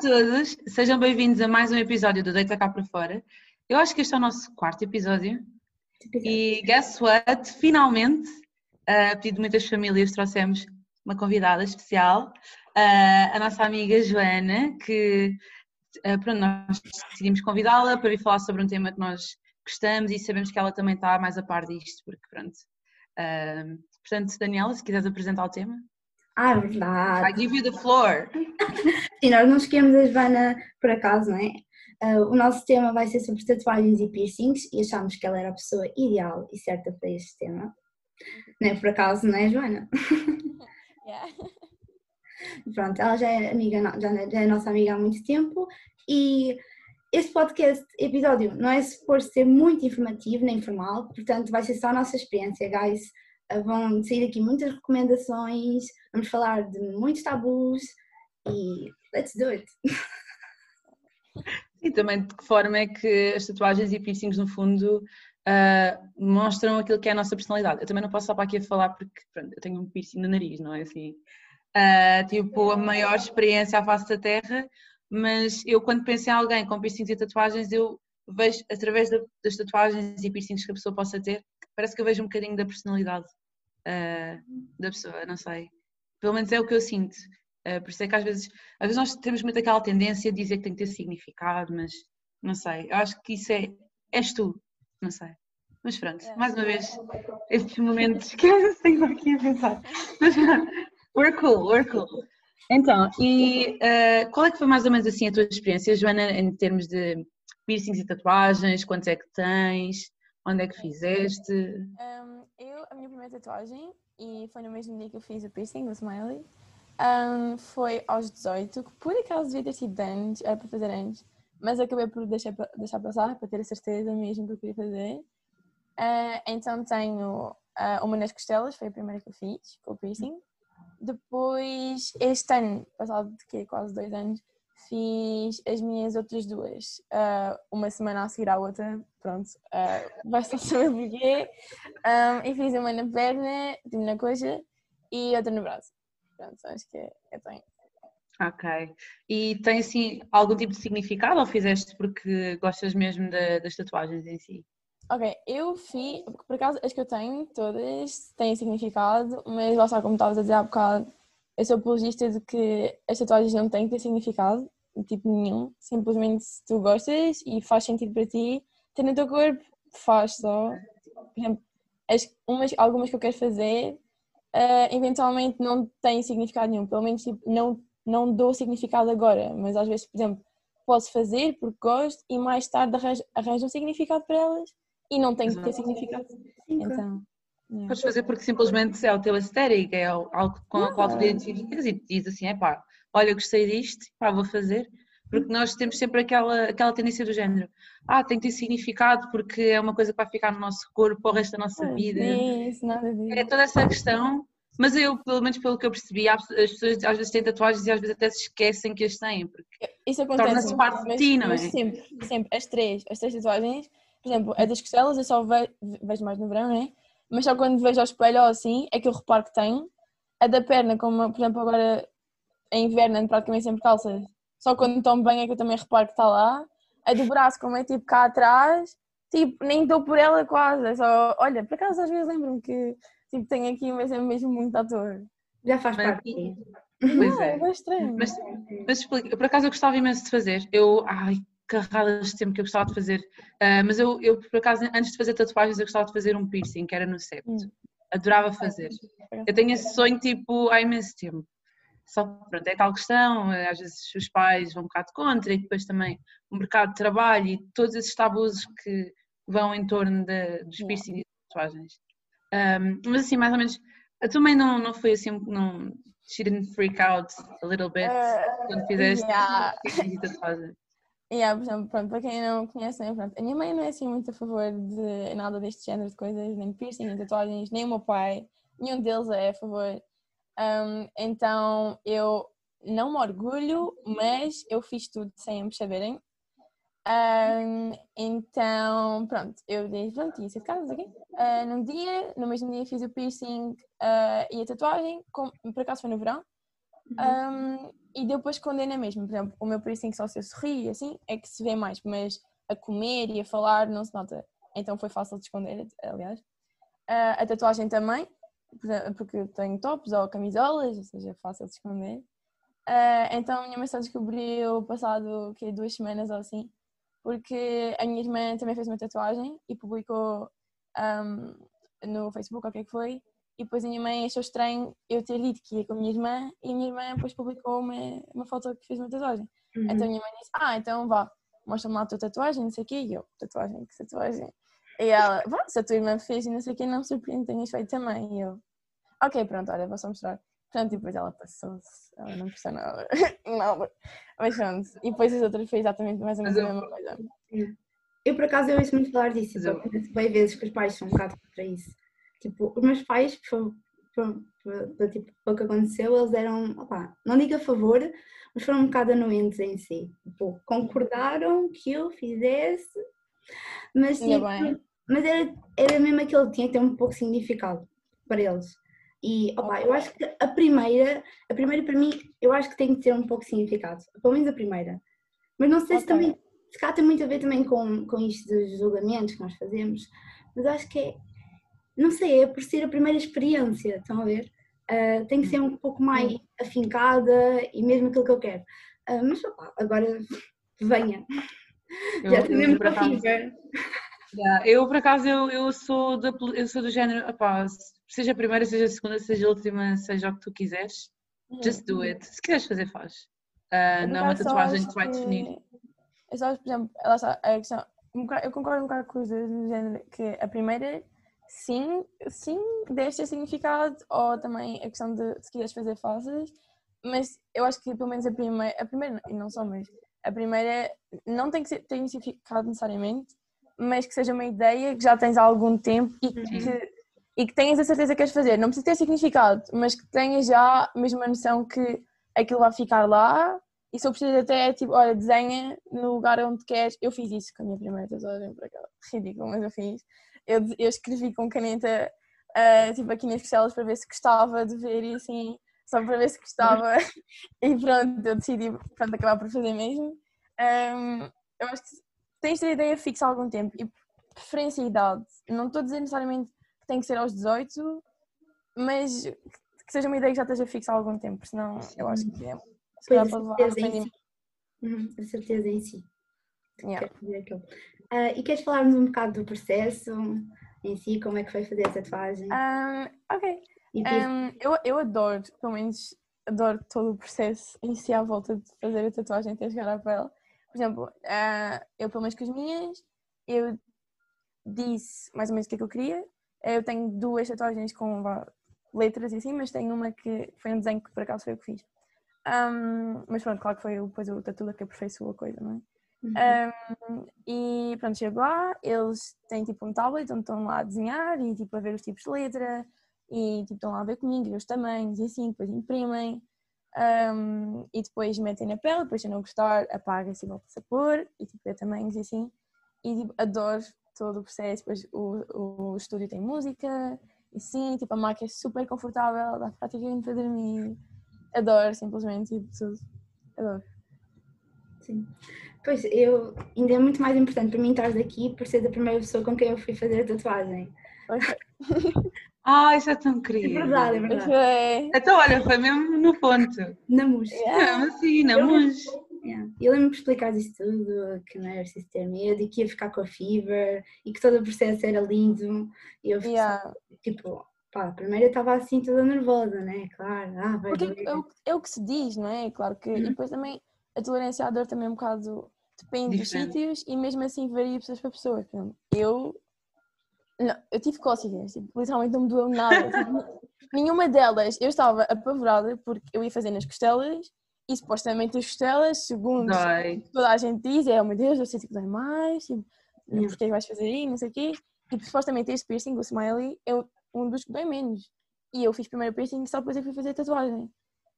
todos, sejam bem-vindos a mais um episódio do Deita Cá para Fora. Eu acho que este é o nosso quarto episódio. E guess what? Finalmente, a pedido de muitas famílias, trouxemos uma convidada especial, a nossa amiga Joana, que pronto, nós decidimos convidá-la para vir falar sobre um tema que nós gostamos e sabemos que ela também está mais a par disto, porque pronto. portanto, Daniela, se quiseres apresentar o tema. Ah, é verdade. I give you the floor. Sim, nós não esquecemos a Joana por acaso, não é? Uh, o nosso tema vai ser sobre tatuagens e piercings e achámos que ela era a pessoa ideal e certa para este tema. Não é por acaso, não é, Joana? Yeah. Pronto, ela já é amiga, já é, já é nossa amiga há muito tempo e este podcast, episódio, não é suposto ser muito informativo nem formal, portanto vai ser só a nossa experiência, guys. Vão sair aqui muitas recomendações, vamos falar de muitos tabus e let's do it! E também de que forma é que as tatuagens e piercings, no fundo, uh, mostram aquilo que é a nossa personalidade. Eu também não posso estar para aqui a falar porque pronto, eu tenho um piercing no nariz, não é assim? Uh, tipo, a maior experiência à face da Terra, mas eu quando penso em alguém com piercings e tatuagens, eu vejo através das tatuagens e piercings que a pessoa possa ter, parece que eu vejo um bocadinho da personalidade uh, da pessoa, não sei. Pelo menos é o que eu sinto. Uh, por isso é que às vezes, às vezes nós temos muito aquela tendência de dizer que tem que ter significado, mas não sei. Eu acho que isso é, és tu, não sei. Mas pronto, É. mais uma vez, estes momentos que eu tenho aqui a pensar. Mas we're cool, we're cool. Então, e uh, qual é que foi mais ou menos assim a tua experiência, Joana, em termos de piercings e tatuagens? Quantos é que tens? Onde é que fizeste? Um, eu, a minha primeira tatuagem, e foi no mesmo dia que eu fiz o piercing, o smiley, um, foi aos 18, que por acaso devia ter sido antes, era para fazer antes, mas acabei por deixar, deixar passar, para ter a certeza mesmo que eu queria fazer. Ah, então tenho ah, uma nas costelas, foi a primeira que eu fiz, com o piercing. Depois, este ano, passado de quê? quase dois anos, fiz as minhas outras duas, ah, uma semana a seguir à outra, pronto, ah, vai só saber porquê. Um, e fiz uma na perna, tipo na coxa, e outra no braço. Pronto, acho que é, é bem. Ok. E tem assim algum tipo de significado ou fizeste porque gostas mesmo da- das tatuagens em si? Ok, eu fiz, por acaso as que eu tenho, todas têm significado, mas lá está, como estavas a dizer há bocado, eu sou apologista de que as tatuagens não têm que ter significado, tipo nenhum, simplesmente se tu gostas e faz sentido para ti, ter no teu corpo, faz só. Por exemplo, as, umas, algumas que eu quero fazer, ah, eventualmente não têm significado nenhum, pelo menos tipo, não, não dou significado agora, mas às vezes, por exemplo, posso fazer porque gosto e mais tarde arranjo, arranjo um significado para elas e não tem que ter significado. Então, yeah. Podes fazer porque simplesmente é o teu aesthetic, é algo com o qual tu te identificas e te diz assim, é pá, olha, gostei disto, pá, vou fazer. Porque nós temos sempre aquela, aquela tendência do género, ah, tem que ter significado porque é uma coisa que vai ficar no nosso corpo para o resto da nossa vida. Isso, nada disso. É toda essa questão, mas eu, pelo menos pelo que eu percebi, as pessoas às vezes têm tatuagens e às vezes até se esquecem que as têm. Porque... Isso acontece. Torna-se parte de mas- ti, não é? Sempre, sempre. As três, as três tatuagens, por exemplo, a das costelas eu só ve- vejo mais no verão, né? Mas só quando vejo ao espelho ou assim é que eu reparo que tenho. A da perna, como por exemplo agora em inverno ando praticamente sempre calças, só quando tomo banho é que eu também reparo que está lá. A do braço, como é tipo cá atrás, tipo, nem dou por ela quase. É só, olha, por acaso às vezes lembro-me que tipo, tenho aqui, mas é mesmo muito ator. Já faz Mas- parte. Pois Não, é. é bem estranho. Mas, mas explica, por acaso eu gostava imenso de fazer. Eu, ai, carradas de tempo que eu gostava de fazer. Ah, mas eu, eu, por acaso, antes de fazer tatuagens, eu gostava de fazer um piercing, que era no septo. Hum. Adorava fazer. Eu tenho esse sonho, tipo, há imenso tempo. Só que, pronto, é tal questão, eh, às vezes os pais vão um bocado contra e depois também o mercado de trabalho e todos esses tabus que vão em torno de, dos piercings e tatuagens. Ahm, mas assim, mais ou menos, eu também não, não foi assim, não, she didn't freak out a little bit Ah, quando fizeste yeah. piercings e tatuagens. Yeah, por exemplo, pronto, para quem não conhece, né, pronto, a minha mãe não é assim muito a favor de nada deste género de coisas, nem piercing, nem tatuagens, nem o meu pai, nenhum deles é a favor. Um, então eu não me orgulho, mas eu fiz tudo sem eles saberem. Um, então, pronto, eu disse, pronto, ia ser de casa, não sei o quê. Ah, num dia, no mesmo dia fiz o piercing ah, e a tatuagem, com, por acaso foi no verão. Um, e depois condena mesmo. Por exemplo, o meu piercing só se eu sorrir assim é que se vê mais, mas a comer e a falar não se nota. Então foi fácil de esconder, aliás. Uh, a tatuagem também, porque eu tenho tops ou camisolas, ou seja, é fácil de esconder. Uh, então a minha mãe só descobriu passado que duas semanas ou assim, porque a minha irmã também fez uma tatuagem e publicou um, no Facebook, o que é que foi, e depois a minha mãe achou estranho eu ter dito que ia com a minha irmã e a minha irmã depois publicou uma, uma foto que fez uma tatuagem. Uhum. Então a minha mãe disse, ah, então vá, mostra-me lá a tua tatuagem, não sei o quê, e eu, tatuagem, que tatuagem? E ela, vá, se a tua irmã fez e não sei o quê, não me surpreende, tenhas feito também. E eu, ok, pronto, olha, vou só mostrar. Pronto, e depois ela passou-se, ela não percebeu nada, nada. Mas pronto, e depois as outras fez exatamente mais ou menos a mesma coisa. Eu, por acaso, eu ouço muito falar disso, eu bem vezes que os pais são um bocado para isso. Tipo, os meus pais, para, tipo, o que aconteceu, eles eram, opa, não digo a favor, mas foram um bocado anuentes em si. Tipo, concordaram que eu fizesse, mas, tipo, mas era, era mesmo aquele tinha que ter um pouco de significado para eles. E opa, eu acho que a primeira, a primeira para mim, eu acho que tem que ter um pouco de significado, pelo menos a primeira. Mas não sei okay. se também, se cá tem muito a ver também com, com isto dos julgamentos que nós fazemos, mas acho que é, não sei, é por ser a primeira experiência, estão a ver? Uh, tem que ser um pouco mais afincada e mesmo aquilo que eu quero. Uh, mas opa, agora venha. Eu, Já tenho mesmo para Yeah, eu, por acaso, eu, eu, sou, da, eu sou do género, opá, seja a primeira, seja a segunda, seja a última, seja o que tu quiseres, uhum. just do it. Se quiseres fazer, faz. Uh, não é uma tatuagem que te vai definir. Eu só, por exemplo, ela a questão, eu concordo um bocado com os dois, do género, que a primeira, sim, sim, deve ter significado, ou também a questão de se quiseres fazer, fazes, mas eu acho que pelo menos a primeira, a primeira, e não só, mas a primeira não tem que ser, ter significado necessariamente, mas que seja uma ideia que já tens há algum tempo e que, uhum. e que tenhas a certeza que queres fazer. Não precisa ter significado, mas que tenhas já mesmo a noção que aquilo vai ficar lá e se eu preciso até, tipo, olha, desenha no lugar onde queres. Eu fiz isso com a minha primeira tatuagem, por aquela ridículo, mas eu fiz. Eu, eu escrevi com caneta, uh, tipo, aqui nas costelas para ver se gostava de ver e assim, só para ver se gostava. e pronto, eu decidi, pronto, acabar por fazer mesmo. Um, eu acho que tens a ideia fixa há algum tempo e preferência e idade. Não estou a dizer necessariamente que tem que ser aos 18, mas que seja uma ideia que já esteja fixa há algum tempo, senão eu acho que é. Se pois, a certeza, em si. Uhum, a certeza em si. Yeah. Uh, e queres falar-nos um bocado do processo em si, como é que foi fazer a tatuagem? Um, ok. Um, eu, eu adoro, pelo menos adoro todo o processo em si à volta de fazer a tatuagem até chegar à pele por exemplo, uh, eu pelo menos com as minhas, eu disse mais ou menos o que é que eu queria. Eu tenho duas tatuagens com letras e assim, mas tenho uma que foi um desenho que por acaso foi eu que fiz. Um, mas pronto, claro que foi depois o tatu que aperfeiçoou a coisa, não é? Uhum. Um, e pronto, chego lá, eles têm tipo um tablet onde estão lá a desenhar e tipo a ver os tipos de letra e tipo estão lá a ver comigo, ver os tamanhos e assim, depois imprimem um, e depois metem na pele, depois se não gostar, apaga-se e volta-se a pôr, e tipo, é tamanhos e assim. E tipo, adoro todo o processo, depois o, o estúdio tem música, e sim, tipo, a máquina é super confortável, dá praticamente para dormir. Adoro, simplesmente, tipo, tudo. Adoro. Sim. Pois, eu, ainda é muito mais importante para mim estar aqui por ser a primeira pessoa com quem eu fui fazer a tatuagem. Okay. Ah, isso é tão querido. É verdade, é verdade. É. Então, olha, foi mesmo no ponto. Na mus. Yeah. Assim, na eu mus. Yeah. Eu lembro-me de explicar isso tudo, que não era preciso ter medo e que ia ficar com a fever e que todo o processo era lindo. E eu yeah. tipo, pá, primeiro eu estava assim toda nervosa, né? Claro, ah, vai Porque é, o, é o que se diz, não é? Claro que. Uhum. E depois também a tolerância à dor também é um bocado. Depende Diferente. dos sítios e mesmo assim varia de pessoas para pessoas. Eu não, eu tive cócegas, tipo, literalmente não me doeu nada. Tipo, nenhuma delas, eu estava apavorada porque eu ia fazer nas costelas e supostamente as costelas, segundo Dói. toda a gente diz, é, oh meu Deus, eu sei que dói mais, tipo, yeah. porque é que vais fazer aí, não sei o quê. E supostamente este piercing, o smiley, é um dos que dói menos. E eu fiz primeiro o piercing só depois é que fui fazer a tatuagem.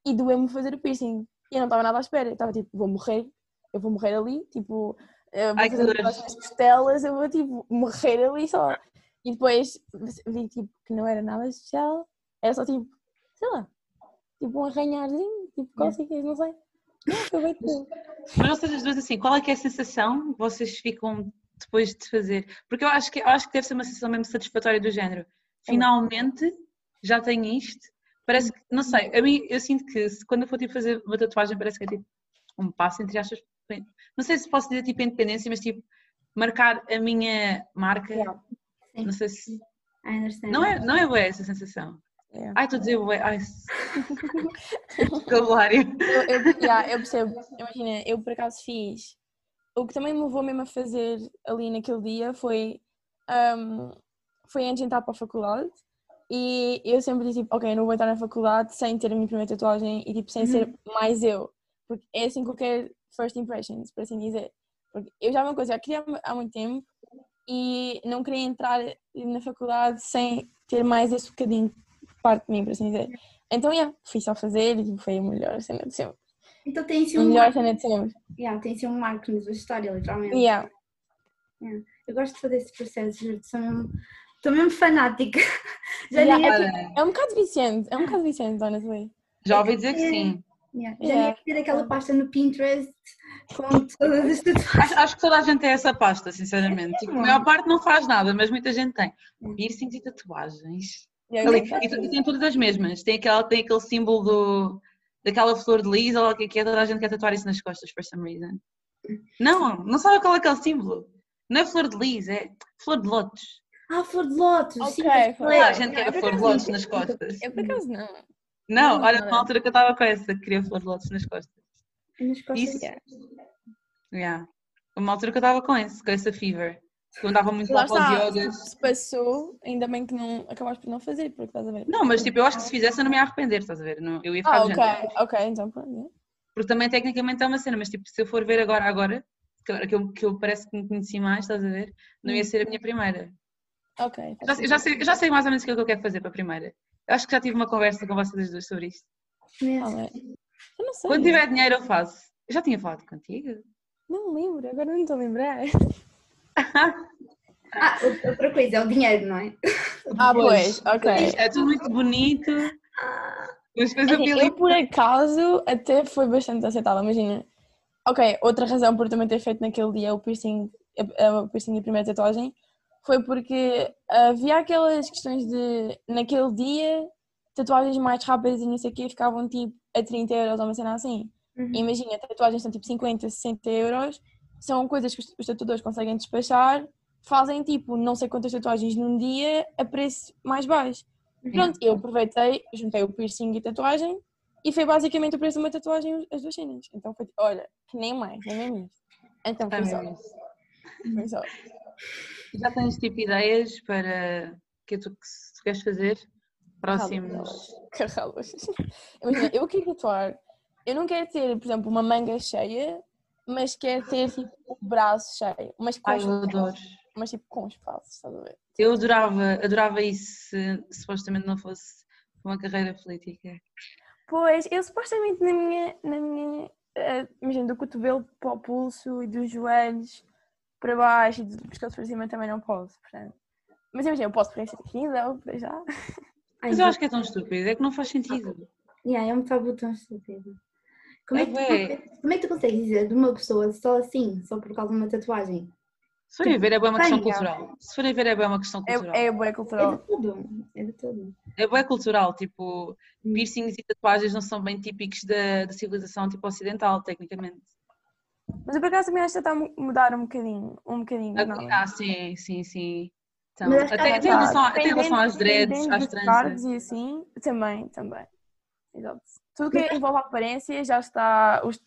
E doeu-me fazer o piercing. E eu não estava nada à espera. Eu estava tipo, vou morrer, eu vou morrer ali, tipo, eu vou Ai, fazer as costelas, eu vou tipo morrer ali só. E depois vi tipo, que não era nada especial, era só tipo, sei lá, tipo um arranharzinho, tipo cócegas, não sei. Acabei de ter. Mas vocês as duas assim, qual é que é a sensação que vocês ficam depois de fazer? Porque eu acho que, eu acho que deve ser uma sensação mesmo satisfatória do género. Finalmente já tenho isto. Parece que, não sei, a mim eu sinto que se- quando eu for tipo, fazer uma tatuagem parece que é tipo um passo entre aspas. Não sei se posso dizer tipo independência, mas tipo marcar a minha marca. Yeah. Não sei se. Não é, não é boa essa sensação. Yeah. Ai, estou a dizer bué. Ai, vocabulário. Eu, eu, yeah, eu percebo. Imagina, eu por acaso fiz. O que também me levou mesmo a fazer ali naquele dia foi. um, foi antes de entrar para a faculdade. E eu sempre disse, tipo, ok, não vou entrar na faculdade sem ter a minha primeira tatuagem e, tipo, sem ser mais eu. Porque é assim qualquer first impressions, por assim dizer. Porque eu já uma coisa, já queria há muito tempo e não queria entrar na faculdade sem ter mais esse bocadinho de parte de mim, por assim dizer. Então, yeah, fui só fazer e tipo, foi a melhor cena de sempre. Então tem assim A um melhor marco, cena de sempre. yeah, tem assim um marco na sua história, literalmente. Yeah. Eu gosto de fazer esse processo, juro, mesmo, estou mesmo fanática. Já Yeah, nem é, é, é um bocado viciante, é um bocado viciante, honestly. já ouvi dizer que sim. yeah, já Yeah. é ter aquela pasta no Pinterest com todas as tatuagens. Acho, acho que toda a gente tem essa pasta, sinceramente. Tipo, a maior parte não faz nada, mas muita gente tem. Piercings e tatuagens. Yeah, Ali, e, e tem todas as mesmas. Tem, aquela, tem aquele símbolo do, daquela flor de lis, ou o que é que é, toda a gente quer tatuar isso nas costas, for some reason. Não, não sabe qual é aquele símbolo. Não é flor de lis, é flor de lótus. Ah, flor de lótus! sim, Ok, mas flor Toda a gente quer flor de lótus nas costas. Eu por acaso não. Não, Não, olha, na altura que eu estava com essa, que queria flor de lótus nas costas. Nas costas. Isso. Yeah. Yeah. Uma altura que eu estava com esse, com essa fever. Que eu andava muito lá Lá para os yogas. se passou, ainda bem que não acabaste por não fazer, porque estás a ver. Não, mas tipo, eu acho que se fizesse eu não me ia arrepender, estás a ver? Não, eu ia ficar Ah, ok, ok, então pronto. Porque também tecnicamente é uma cena, mas tipo, se eu for ver agora, agora, que agora que eu, que eu parece que me conheci mais, estás a ver? Não ia ser a minha primeira. Ok. Já, sei- já sei, já sei mais ou menos o que é que eu quero fazer para a primeira. Eu acho que já tive uma conversa com vocês as duas sobre isto. Ah, é. Eu não sei. Quando tiver dinheiro eu faço. Eu já tinha falado contigo. Não me lembro, agora não estou a lembrar. Ah, outra coisa, é o dinheiro, não é? Ah, pois, ok. É tudo muito bonito. Mas depois eu Assim, eu, por acaso, até foi bastante aceitável. Imagina. Ok, outra razão por também ter feito naquele dia o piercing, a- a- o piercing de primeira tatuagem foi porque havia aquelas questões de, naquele dia, tatuagens mais rápidas e não sei o quê ficavam tipo a 30 euros ou uma cena assim. Uhum. Imagina, tatuagens são tipo 50, 60 euros, são coisas que os, tatuadores conseguem despachar, fazem tipo não sei quantas tatuagens num dia a preço mais baixo. Pronto, eu aproveitei, juntei o piercing e a tatuagem e foi basicamente o preço de uma tatuagem as duas cenas. Então foi olha, nem mais, nem isso. Então foi só. isso. Foi só. Já tens tipo ideias para o que é tu que queres fazer? Próximos. Carralos. Imagina, eu quero tatuar, eu não quero ter, por exemplo, uma manga cheia, mas quero ter tipo o braço cheio, mas com Ai, eu adoro. mas tipo com espaço, estás a ver? Eu adorava, adorava isso se, se supostamente não fosse uma carreira política. Pois, eu supostamente na minha, na minha, eh, imagina, do cotovelo para o pulso e dos joelhos para baixo e do pescoço para cima também não posso, portanto. Mas imagina, eu posso preencher aqui, não, para já. Mas eu acho que é tão estúpido, é que não faz sentido. yeah, é um tabu tão estúpido. Como é, que tu, É, como é que tu consegues dizer de uma pessoa só assim, só por causa de uma tatuagem? Se forem a ver, é bem uma Bem, questão cultural. Se forem a ver, é bem uma questão cultural. É, é boa É cultural. de tudo. É de tudo. É bem cultural, tipo, Hum. piercings e tatuagens não são bem típicos da, da civilização tipo ocidental, tecnicamente. Mas eu por acaso também acho que está a mu- mudar um bocadinho, um bocadinho, não. Ah, sim, sim, sim. Então, até, em relação, até em Dependendo- relação às dreads, às tranças. e assim, também, também. Exato. Tudo que envolve a aparência já está, os,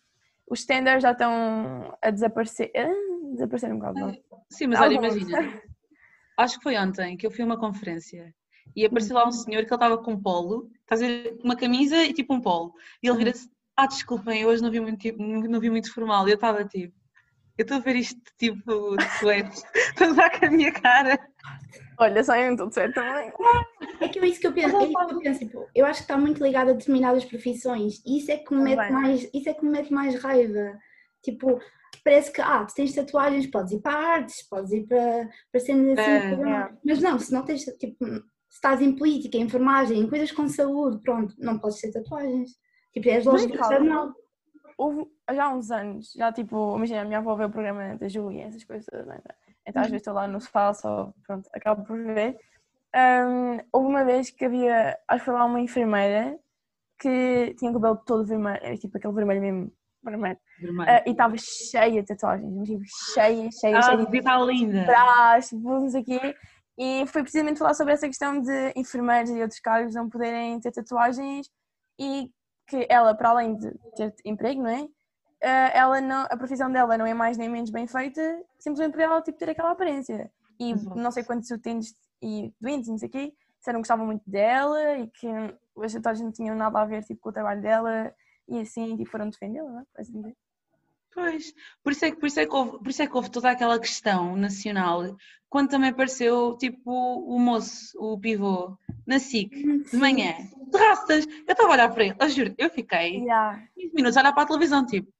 os standards já estão a desaparecer, ah, desaparecer um bocado, não? Sim, mas olha, imagina. Acho que foi ontem que eu fui a uma conferência e apareceu lá um senhor que ele estava com um polo, estás a ver, uma camisa e tipo um polo. E ele Uhum. vira-se, ah, desculpem, eu hoje não vi muito, tipo, não vi muito formal. Eu estava tipo, eu estou a ver isto tipo de suetes, para usar com a minha cara. Olha, só em tudo certo também. É que é isso que eu penso. É isso que eu, penso tipo, eu acho que está muito ligado a determinadas profissões. E isso é que me mete mais, isso é que me mete mais raiva. Tipo, parece que ah, tu tens tatuagens, podes ir para artes, podes ir para, para cenas assim. É, para- é. Mas não, se não tens, tipo, se estás em política, em enfermagem, em coisas com saúde, pronto, não podes ter tatuagens. Tipo, és Mas calma. tratado mal. houve já há uns anos, já tipo, imagina, a minha avó vê o programa da e essas coisas, né? então às vezes estou lá no sofá, só, pronto, acabo por ver. Um, houve uma vez que havia, acho que foi lá uma enfermeira que tinha o cabelo todo vermelho, tipo aquele vermelho mesmo, vermelho, Vermelho. uh, e estava cheia de tatuagens, mas, tipo, cheia, cheia, ah, cheia de estar linda. não o quê. E foi precisamente falar sobre essa questão de enfermeiros e outros cargos não poderem ter tatuagens e que ela, para além de ter emprego, não é? Eh, Ela não, a profissão dela não é mais nem menos bem feita, simplesmente por ela tipo, ter aquela aparência. E Exato. não sei quantos utentes e doentes, não sei o quê, disseram que gostavam muito dela e que as tatuagens não tinham nada a ver tipo, com o trabalho dela e assim tipo, foram defendê-la, não é? Assim dizer. Pois, por isso, é que, por, isso é que houve, por isso é que houve toda aquela questão nacional, quando também apareceu tipo o moço, o pivô, na SIC, de manhã, de rastas, eu estava a olhar para ele, eu juro, eu fiquei Yeah. 15 minutos a olhar para a televisão, tipo,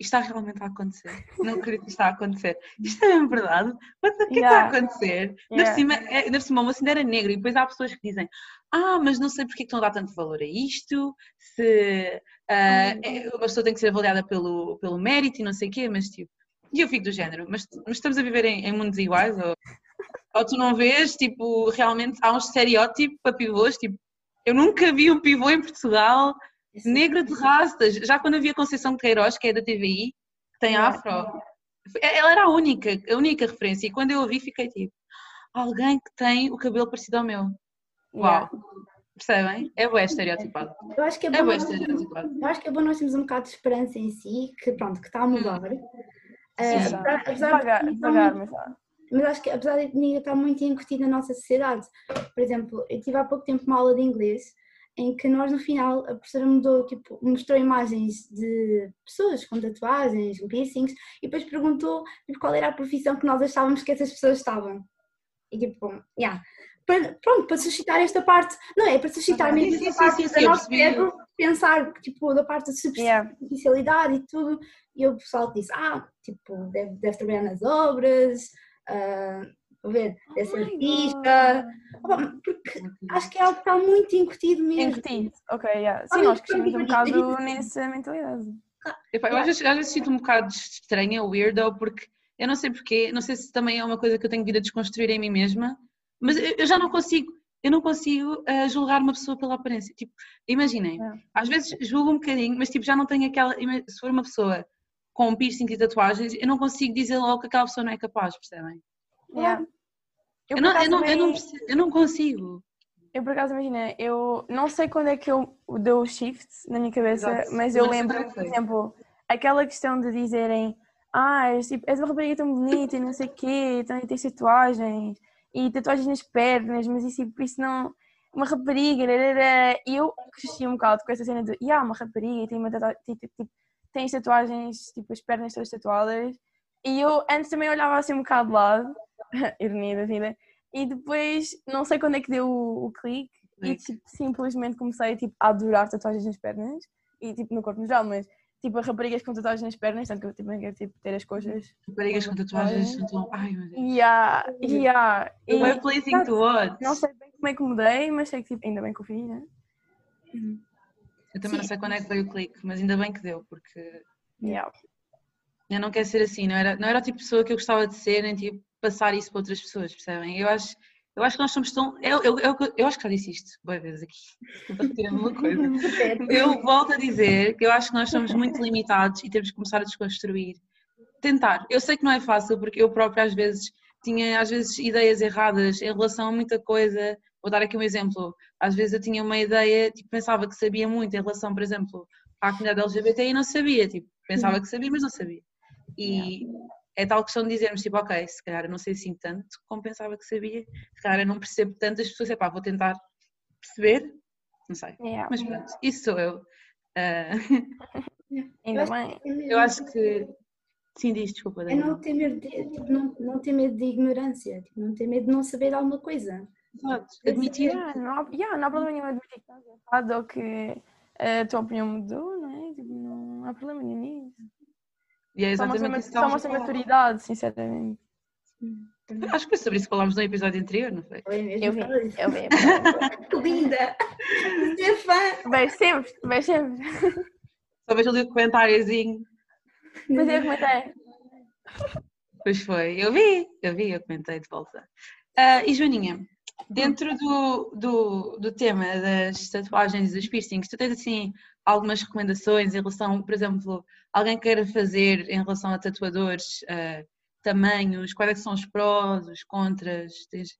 isto está realmente a acontecer, não acredito que isto está a acontecer, isto é mesmo verdade, the- o que é que está a Yeah. acontecer? Yeah. cima, é- ainda por cima, o era negro, e depois há pessoas que dizem, ah, mas não sei porque é que estão a dar tanto valor a isto, se é- uma pessoa tem que ser avaliada pelo, pelo mérito e não sei o quê, mas tipo, e eu fico do género, mas, mas estamos a viver em, em mundos iguais, ou, ou tu não vês, tipo, realmente há um estereótipo para pivôs, tipo, eu nunca vi um pivô em Portugal negra de rastas, já quando havia Conceição de Queiroz, que é da TVI, que tem afro, ela era a única, a única referência, e quando eu a vi fiquei tipo, alguém que tem o cabelo parecido ao meu, Yeah. uau, percebem? É bué estereotipado, Eu acho que é é bom, nós, estereotipado. eu acho que é bom nós termos um bocado de esperança em si, que pronto, que está a mudar. Eh, Sim. apesar, apesar de muito- mas acho que apesar de etnia estar muito incutida na nossa sociedade, por exemplo, eu tive há pouco tempo uma aula de inglês em que nós no final a professora mudou, tipo, mostrou imagens de pessoas com tatuagens, com piercings e depois perguntou tipo, qual era a profissão que nós achávamos que essas pessoas estavam. E tipo, yeah. Para- pronto, para suscitar esta parte, não é? Para suscitar Ah, mesmo sim, esta sim, parte sim, do nosso cérebro, pensar tipo, da parte da Yeah. superficialidade e tudo, e o pessoal disse, ah, tipo, deve, deve trabalhar nas obras, vou ver, ser Oh Opa, porque acho que é algo que está muito incutido mesmo. Incutido, ok, yeah. Ah, Sim, nós crescemos um bocado nessa mentalidade. Epá, eu às vezes, às vezes sinto um bocado estranha, weirdo, porque eu não sei porquê, não sei se também é uma coisa que eu tenho vindo a desconstruir em mim mesma, mas eu eu já não consigo, eu não consigo ah, julgar uma pessoa pela aparência. Tipo, imaginem, É. às vezes julgo um bocadinho, mas tipo, já não tenho aquela. Se for uma pessoa com piercing e tatuagens, eu não consigo dizer logo que aquela pessoa não é capaz, percebem? Yeah. Eu, não, eu, não, eu, não, também- perce- eu não consigo. Eu por acaso imagina, eu não sei quando é que eu deu o shift na minha cabeça, Exato. mas eu Não sei lembro, é por exemplo, aquela questão de dizerem ah, és, tipo, és uma rapariga tão bonita e não sei o quê, também tens tatuagens e tatuagens nas pernas, mas isso, tipo, isso não. Uma rapariga, e eu cresci um bocado com essa cena de, ah, uma rapariga e tem uma tatua- tipo, tipo, tens tatuagens, tipo, as pernas todas tatuadas, e eu antes também olhava assim um bocado de lado, ironia da vida, e depois, não sei quando é que deu o, o clique, e tipo, simplesmente comecei tipo, a adorar tatuagens nas pernas, e tipo, no corpo no geral, mas tipo, as raparigas com tatuagens nas pernas, tanto que eu também quero tipo, ter as coisas. Raparigas com tatuagens são tão. Ai meu Deus. Yeah, yeah. E, We're pleasing to watch. não sei bem como é que mudei, mas sei que tipo, ainda bem que eu fiz, né? Eu também não sei quando é que veio o clique, mas ainda bem que deu, porque Yeah. eu não quero ser assim, não era, não era o tipo de pessoa que eu gostava de ser, nem tipo passar isso para outras pessoas, percebem? Eu acho, eu acho que nós somos tão. Eu, eu, eu, eu acho que já disse isto, boa vezes aqui, vou repetir a mesma coisa. Eu volto a dizer que eu acho que nós somos muito limitados e temos que começar a desconstruir. Tentar. Eu sei que não é fácil, porque eu própria às vezes tinha às vezes ideias erradas em relação a muita coisa. Vou dar aqui um exemplo. Às vezes eu tinha uma ideia, tipo, pensava que sabia muito em relação, por exemplo, à comunidade LGBT e não sabia. Tipo, pensava que sabia, mas não sabia. E é tal questão de dizermos, tipo, ok, se calhar eu não sei assim tanto como pensava que sabia, se calhar eu não percebo tanto, as pessoas, é pá, vou tentar perceber, não sei. Yeah. Mas pronto, isso sou eu. Ah, Ainda bem. eu acho que. Sim, diz, desculpa, É Daniel. não ter medo de, tipo, não, não ter medo de ignorância, tipo, não ter medo de não saber alguma coisa. Exato, admitir. Yeah, não, há, yeah, não há problema nenhum admitir que estás errado ou que a tua opinião mudou, não é? Tipo, não há problema nenhum nisso. E é exatamente isso só mostra maturidade, sinceramente. Acho que foi sobre isso que falámos no episódio anterior, não foi? Foi mesmo Eu vi, eu vi. Que linda! Ser fã! Vejo sempre, vejo sempre. Só vejo ali o comentáriozinho. Mas eu comentei. Pois foi, eu vi, eu vi, eu comentei de volta. Ah, e Joaninha, dentro do, do, do tema das tatuagens e dos piercings, tu tens assim algumas recomendações em relação, por exemplo, alguém queira fazer em relação a tatuadores, ah, tamanhos, quais é são os prós, os contras, tens,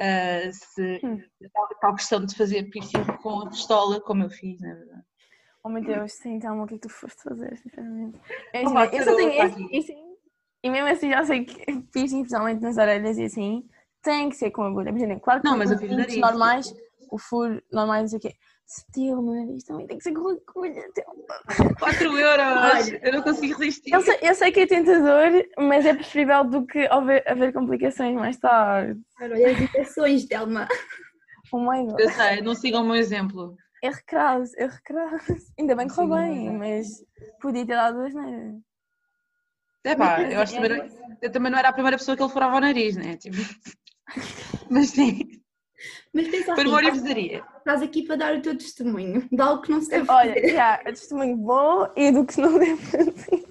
ah, se Hum. tal, tal questão de fazer piercing com a pistola, como eu fiz, na verdade. Oh meu Deus, sim, então o que é tu foste fazer, sinceramente? Opa, imagina, eu só tenho piercing e mesmo assim já sei que piercing, especialmente nas orelhas e assim, tem que ser com agulha. Imagina, claro que Não, mas os nariz. normais, o furo normal, não sei o quê. Steel no nariz também tem que ser com agulha. Então, 4 euros! Olha. eu não consigo resistir. Eu sei, eu sei que é tentador, mas é preferível do que haver, haver complicações mais tarde. Olha as intenções, Delma. Oh my god. Eu sei, não sigam o meu exemplo. Erro crasso, erro crasso. Ainda bem que correu não bem, é. mas podia ter dado duas neiras. É pá, eu acho que também, não- eu também não era a primeira pessoa que ele furava o nariz, né? Tipo... Mas sim, Mas pensa por assim, e estás- estás aqui para dar o teu testemunho de algo que não se deve Olha, fazer. já, é testemunho bom e do que se não deve fazer.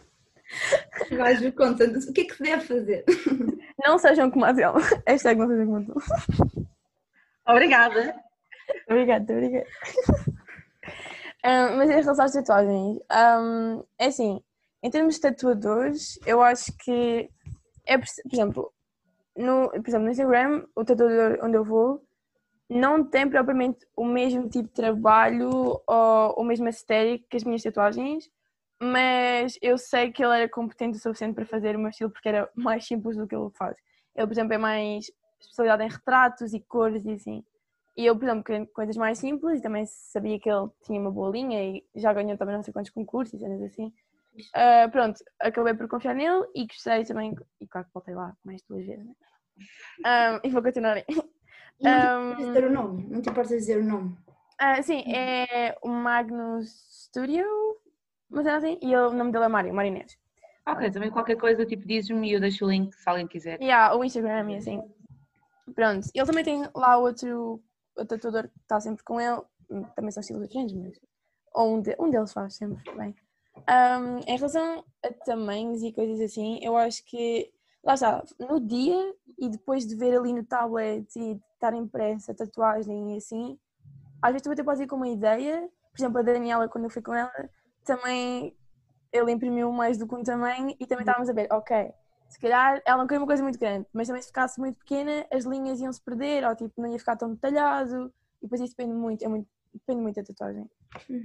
Vais ver conta o que é que se deve fazer. Não sejam como a dela. Hashtag não sejam como a dela. Obrigada. Obrigada, obrigada. Ah, mas em relação às tatuagens, ahm, é assim, em termos de tatuadores, eu acho que é, por exemplo, no, por exemplo, no Instagram, o tatuador onde eu vou não tem propriamente o mesmo tipo de trabalho ou o mesmo estético que as minhas tatuagens, mas eu sei que ele era competente o suficiente para fazer o meu estilo porque era mais simples do que ele faz. Ele, por exemplo, é mais especialidade em retratos e cores e assim. E eu, por exemplo, queria coisas mais simples e também sabia que ele tinha uma boa linha e já ganhou também não sei quantos concursos e cenas assim. Ah, pronto, acabei por confiar nele e gostei também. E claro que voltei lá mais duas vezes, né? Ah, e vou continuar aí. E não te importas dizer o nome. Não te importas dizer o nome. Ah, sim, é o Magnus Studio, mas é assim, e o nome dele é Mário, Mário Inês. Ok, também qualquer coisa, tipo, dizes-me e eu deixo o link se alguém quiser. E há o Instagram e assim. Pronto, ele também tem lá outro, outro tatuador que está sempre com ele, também são estilos diferentes, mas ou um, de- um deles faz sempre bem. Ahm, em relação a tamanhos e coisas assim, eu acho que, lá está, no dia e depois de ver ali no tablet e de estar impressa tatuagem e assim, às vezes tu até podes ir com uma ideia, por exemplo, a Daniela, quando eu fui com ela, também ele imprimiu mais do que um tamanho e também estávamos a ver, ok, se calhar ela não queria uma coisa muito grande, mas também se ficasse muito pequena, as linhas iam se perder, ou tipo, não ia ficar tão detalhado, e depois isso depende muito, é muito, depende muito da tatuagem.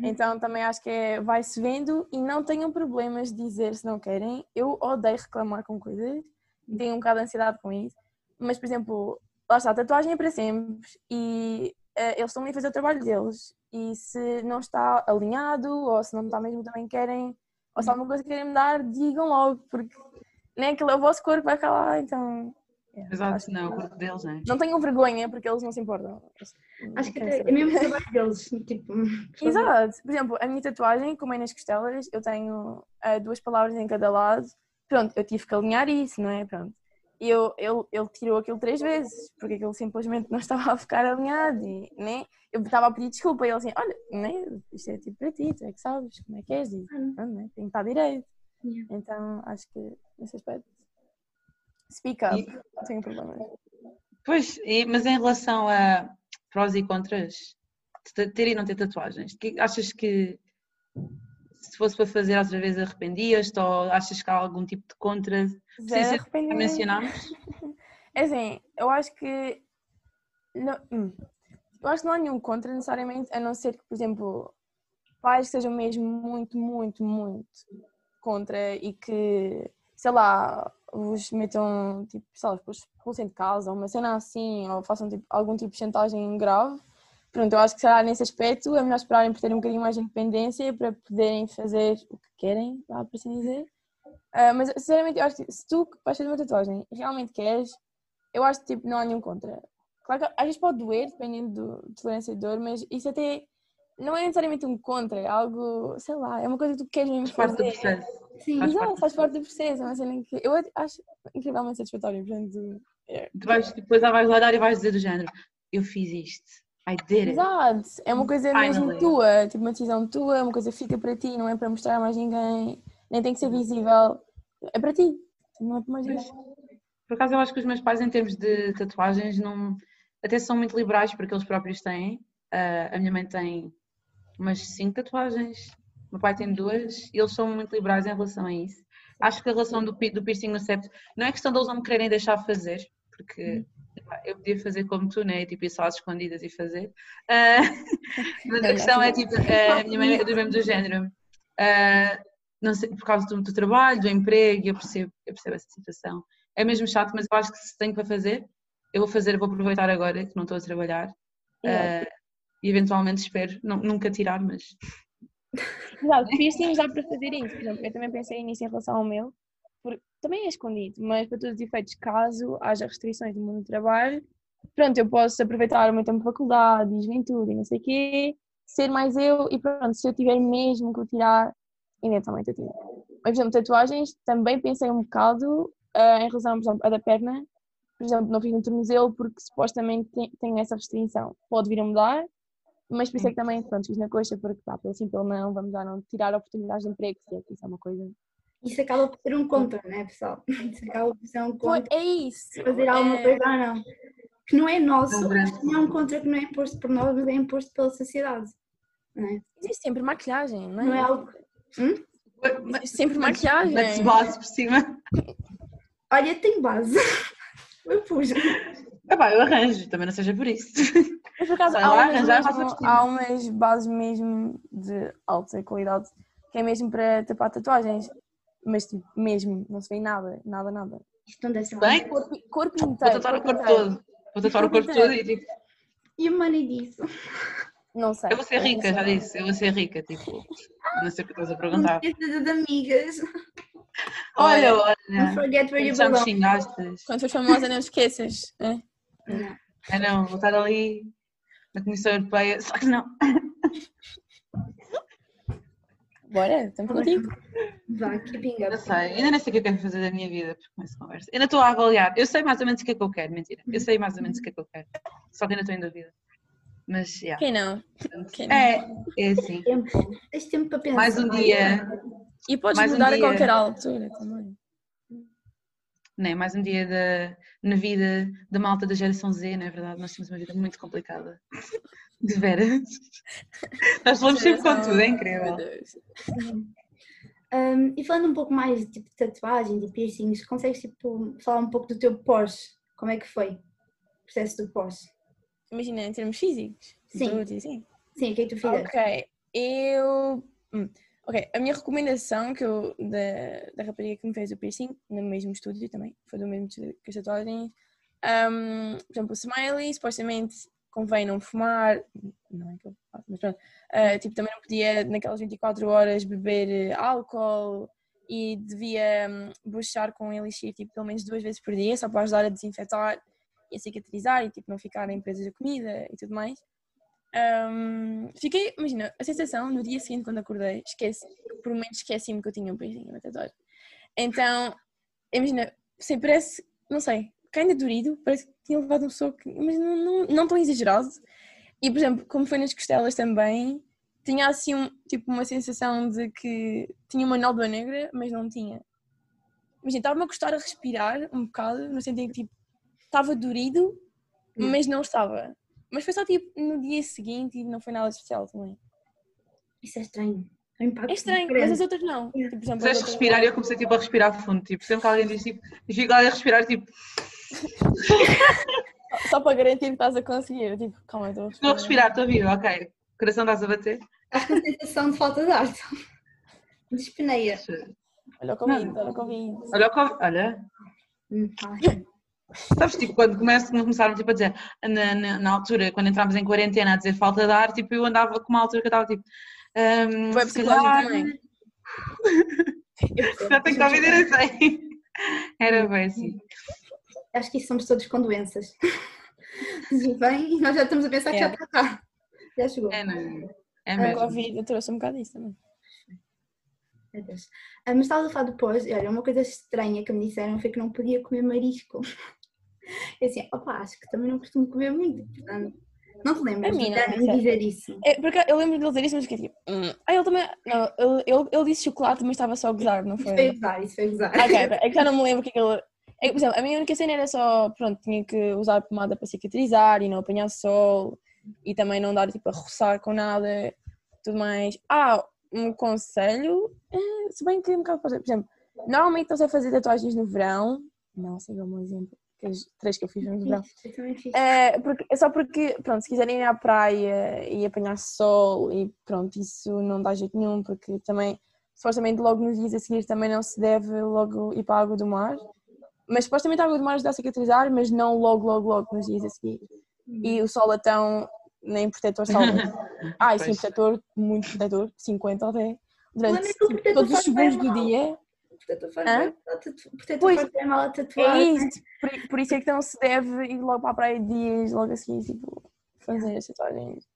Então também acho que é, vai-se vendo e não tenham problemas de dizer se não querem. Eu odeio reclamar com coisas, tenho um bocado de ansiedade com isso, mas por exemplo, lá está, a tatuagem é para sempre e eh, eles estão ali a fazer o trabalho deles e se não está alinhado ou se não está mesmo também querem, ou se há alguma coisa que querem mudar, digam logo, porque nem aquilo é o vosso corpo, vai ficar lá, então. É, Exato, não, o corpo deles, não é? não tenham vergonha porque eles não se importam. Acho que até é mesmo o trabalho deles. Tipo. Exato. Por exemplo, a minha tatuagem, como é nas costelas, eu tenho ah, duas palavras em cada lado. Pronto, eu tive que alinhar isso, não é? Pronto. E eu, ele, ele tirou aquilo três vezes, porque aquilo simplesmente não estava a ficar alinhado. E, né? Eu estava a pedir desculpa e ele assim: Olha, né? isto é tipo para ti, tu é que sabes como é que és. E, pronto, né? Tem que estar direito. Yeah. Então acho que nesse aspecto. Speak up, E- não tenho problema. Pois, e- mas em relação a prós e contras de ter e não ter tatuagens, que, achas que se fosse para fazer outra vez arrependias-te ou achas que há algum tipo de contra? Zero ser que arrependimento. mencionámos? É assim, eu acho que. Não, hum, eu acho que não há nenhum contra necessariamente, a não ser que, por exemplo, pais sejam mesmo muito, muito, muito contra e que, sei lá, vos metam, tipo, sei lá, vos expulsem de casa ou uma cena assim, ou façam tipo, algum tipo de chantagem grave. Pronto, eu acho que será nesse aspecto é melhor esperarem por terem um bocadinho mais de independência para poderem fazer o que querem, lá por assim dizer. Ah, mas sinceramente, eu acho que se tu vais fazer uma tatuagem realmente queres, eu acho que tipo, não há nenhum contra. Claro que às vezes pode doer, dependendo do de tolerância e dor, mas isso até não é necessariamente um contra, é algo, sei lá, é uma coisa que tu queres mesmo Faz parte do fazer. processo. Sim, Faz Exato, parte. faz parte do processo, é uma cena que eu acho incrivelmente satisfatório, portanto, é. Tu vais, depois lá vais olhar e vais dizer do género, eu fiz isto. I did it. Exato, é uma coisa mesmo Finally. tua, tipo uma decisão tua, uma coisa fica para ti, não é para mostrar a mais ninguém, nem tem que ser visível, é para ti, não é para mais ninguém. Por acaso eu acho que os meus pais em termos de tatuagens não até são muito liberais porque eles próprios têm. Ah, a minha mãe tem umas cinco tatuagens, meu pai tem duas e eles são muito liberais em relação a isso. Acho que a relação do, do piercing no septo não é questão deles não me quererem deixar fazer, porque epá, eu podia fazer como tu, né? Tipo, ir só às escondidas e fazer. Ah, mas a questão é tipo, a minha mãe é do mesmo do género. Ah, não sei, por causa do, do trabalho, do emprego, eu percebo, eu percebo essa situação. É mesmo chato, mas eu acho que se tenho para fazer, eu vou fazer, vou aproveitar agora que não estou a trabalhar. Ah, e eventualmente espero não- nunca tirar, mas Exato, piercings dá para fazer isso. Por exemplo, eu também pensei nisso em relação ao meu, porque também é escondido, mas para todos os efeitos, caso haja restrições no mundo do trabalho, pronto, eu posso aproveitar o meu tempo de faculdade e juventude e não sei o quê, ser mais eu e pronto, se eu tiver mesmo que o tirar, eventualmente eu tiro. Mas, por exemplo, tatuagens, também pensei um bocado ah, em relação, por exemplo, a da perna, por exemplo, não fiz no tornozelo porque supostamente tenho essa restrição. Pode vir a mudar, mas por isso é que também, pronto, fiz na coxa porque, pá, pelo sim, pelo não, vamos já não tirar oportunidades de emprego, se é que isso é uma coisa. Isso acaba por ser um contra, não é, pessoal? Isso acaba por ser um contra. é isso. Fazer alguma é- coisa ou não. Que não é nosso, É um não é um contra que não é imposto por nós, mas é imposto pela sociedade. Não é? Existe sempre maquilhagem, não é? Não é algo. Existe sempre maquilhagem. mete base por cima. Olha, tem base. Eu pus. Ah, pá, eu arranjo, também não seja por isso. Mas por acaso há umas, mesmo, há umas bases mesmo de alta qualidade que é mesmo para tapar tatuagens. Mas tipo, mesmo, não se vê nada, nada, nada. Isto não deve ser Bem, Corpo, corpo vou inteiro. tatuar o corpo inteiro. todo. Vou tatuar o corpo todo e tipo, E o money disso? Não sei. eu vou ser rica, já disse, eu vou ser rica, tipo, não sei o que estás a perguntar. das amigas. Olha, Don't olha, forget where you belong. Quando fores famosa, não esqueças. é? Não. É não, vou estar ali na Comissão Europeia, só que não. Bora, estamos contigo. Vá, keeping Não up. sei, ainda não sei o que eu quero fazer da minha vida com essa conversa. Ainda estou a avaliar. Eu sei mais ou menos o que é que eu quero, mentira. Eu sei mais ou menos o que é que eu quero. Só que ainda estou em dúvida. Mas, yeah. Quem não? Quem não? É, é assim. Tempo. Tens tempo para pensar. Mais um dia, E podes Mais um mudar a dia. qualquer altura também. Né? mais um dia da, na vida da malta da geração Z, não é verdade? Nós temos uma vida muito complicada. De veras. Nós falamos sempre com tudo, é incrível. Um, e falando um pouco mais tipo, de tatuagem, de piercings, consegues tipo, falar um pouco do teu pós? Como é que foi o processo do pós? Imagina, em termos físicos. Sim. Sim. Sim, o que é que tu fizeste? Ok, eu. hum, Ok, a minha recomendação que eu, da, da rapariga que me fez o piercing, no mesmo estúdio também, foi do mesmo estúdio que as tatuagens. hum, por exemplo, o Smiley, supostamente convém não fumar, não é que eu faço, mas pronto. ah, tipo, também não podia, naquelas 24 horas, beber eh, álcool e devia hum, buchar com elixir, tipo, pelo menos duas vezes por dia, só para ajudar a desinfetar e a cicatrizar e, tipo, não ficar em presas de comida e tudo mais. Ahm, fiquei, imagina, a sensação no dia seguinte quando acordei, esqueci, por um momento esqueci-me que eu tinha um na tatuagem. Então, imagina, sei, parece, não sei, ainda dorido, parece que tinha levado um soco, mas não, não, não tão exagerado. E, por exemplo, como foi nas costelas também, tinha assim, um, tipo, uma sensação de que tinha uma nódoa negra, mas não tinha. Imagina, estava-me a custar a respirar um bocado, no sentido que, tipo, estava dorido, Hum. mas não estava. Mas foi só tipo no dia seguinte e não foi nada especial também. Isso é estranho. Impacto É estranho, mas as outras não. Yeah. Tipo, por exemplo, as Quiseste outras respirar e eu comecei tipo, a respirar fundo. Tipo, sempre que alguém diz tipo, e fico ali a respirar, tipo, Só para garantir que estás a conseguir. Tipo, calma, estou a estou a respirar. respirar, estou viva, ok. O coração estás a bater? Estás com sensação de falta de ar. Despeneia. Olha o Covid, olha o Covid. Olha, o Covid- olha, Hum. Sabes, tipo, quando começam, começaram tipo, a dizer, na, na, na altura, quando entrámos em quarentena, a dizer falta de ar, tipo, eu andava com uma altura que eu estava tipo, hum, Foi psicológico também. já tenho Covid e não sei. Era bem assim. Acho que isso somos todos com doenças. E bem, e nós já estamos a pensar que já É. está cá. Já chegou. É, não, é O mesmo. Covid, eu trouxe um bocado disso também. Meu Deus. Ah, mas estava a falar depois, e olha, uma coisa estranha que me disseram foi que não podia comer marisco. Eu assim, opa, acho que também não costumo comer muito, portanto, Não te lembras A mim não, de dizer isso? É, porque eu lembro dele dizer isso, mas fiquei tipo. Hum. Ah, ele também. Não, ele, ele, ele disse chocolate, mas estava só a gozar, não Isso foi? foi gozar, isso foi gozar. Ok, ok. é que já não me lembro o que é que ele. É, por exemplo, a minha única cena era só, pronto, tinha que usar pomada para cicatrizar e não apanhar sol e também não dar tipo a roçar com nada, tudo mais. Ah, um conselho, eh, se bem que é um bocado, por exemplo, normalmente não sei fazer tatuagens no verão, não sei o meu exemplo, que as três que eu fiz no verão. É, porque, é só porque, pronto, se quiserem ir à praia e apanhar sol e pronto, isso não dá jeito nenhum, porque também, supostamente logo nos dias a seguir também não se deve logo ir para a água do mar. Mas supostamente a água do mar ajuda a cicatrizar, mas não logo, logo, logo nos dias a seguir. E o sol então, nem protetor salva. Ah, e sim, protetor, muito protetor, 50 até. Durante tipo, protetor todos os segundos do dia. Portanto, faz bem faz bem mal a É tatuagem. isso. Por, por isso é que não se deve ir logo para a praia dias, logo a seguir, tipo, fazer as tatuagens.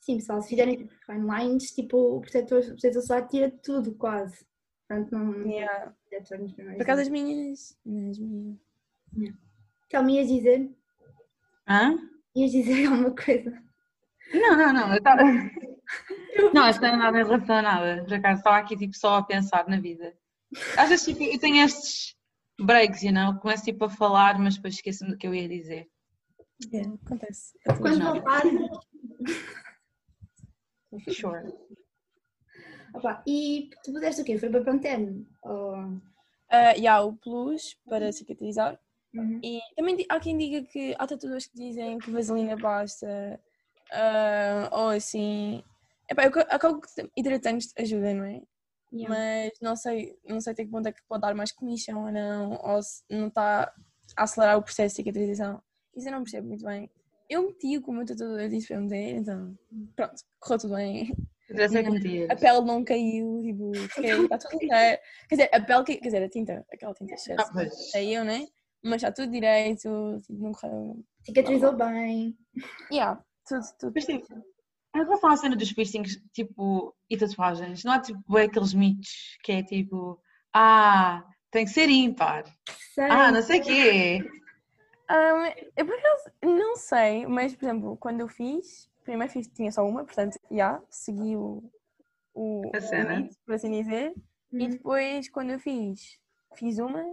Sim, pessoal, se fizerem fine lines, tipo, o protetor, o protetor solar tira tudo quase. Portanto, não. Yeah. protetor Por acaso dias. as minhas. As minhas. Então, me ias dizer? Hã? Ias dizer alguma coisa? Não, não, não. Eu tava... Não, isso não é nada em relação a nada. Por acaso estava aqui tipo, só a pensar na vida. Às vezes tipo, eu tenho estes breaks, you know? Começo tipo a falar, mas depois esqueço-me do que eu ia dizer. Yeah, acontece. Quando não. voltar. Sure. Opa, e tu puseste o quê? Foi para Pantene? Ou... Ah, e há o plus para cicatrizar. Uhum. E também há quem diga que há tatuadores que dizem que vaselina basta. ah, ou assim. Epá, eu acabo que hidratantes ajudam, não é? Yeah. Mas não sei, não sei até que ponto é que pode dar mais comissão ou não, ou se não está a acelerar o processo de cicatrização. Isso eu não percebo muito bem. Eu meti o que o meu tatuador disse para eu meter, então pronto, correu tudo bem. É. A pele não caiu, tipo, está tudo direito. Quer dizer, a pele, que- quer dizer, a tinta, aquela tinta cheia, Ah, pois. saiu, né? Mas está tudo direito, tipo, não correu. Cicatrizou bem. Yeah, tudo, tudo. Mas tipo, em relação à cena dos piercings, tipo, e tatuagens, não há tipo aqueles mitos que é tipo, ah, tem que ser ímpar. Sei. Ah, não sei o quê. Um, eu por acaso não sei, mas por exemplo, quando eu fiz, primeiro fiz, tinha só uma, portanto, já, segui o, o, A o cena. mito, por assim dizer. E Uhum. depois, quando eu fiz, fiz uma,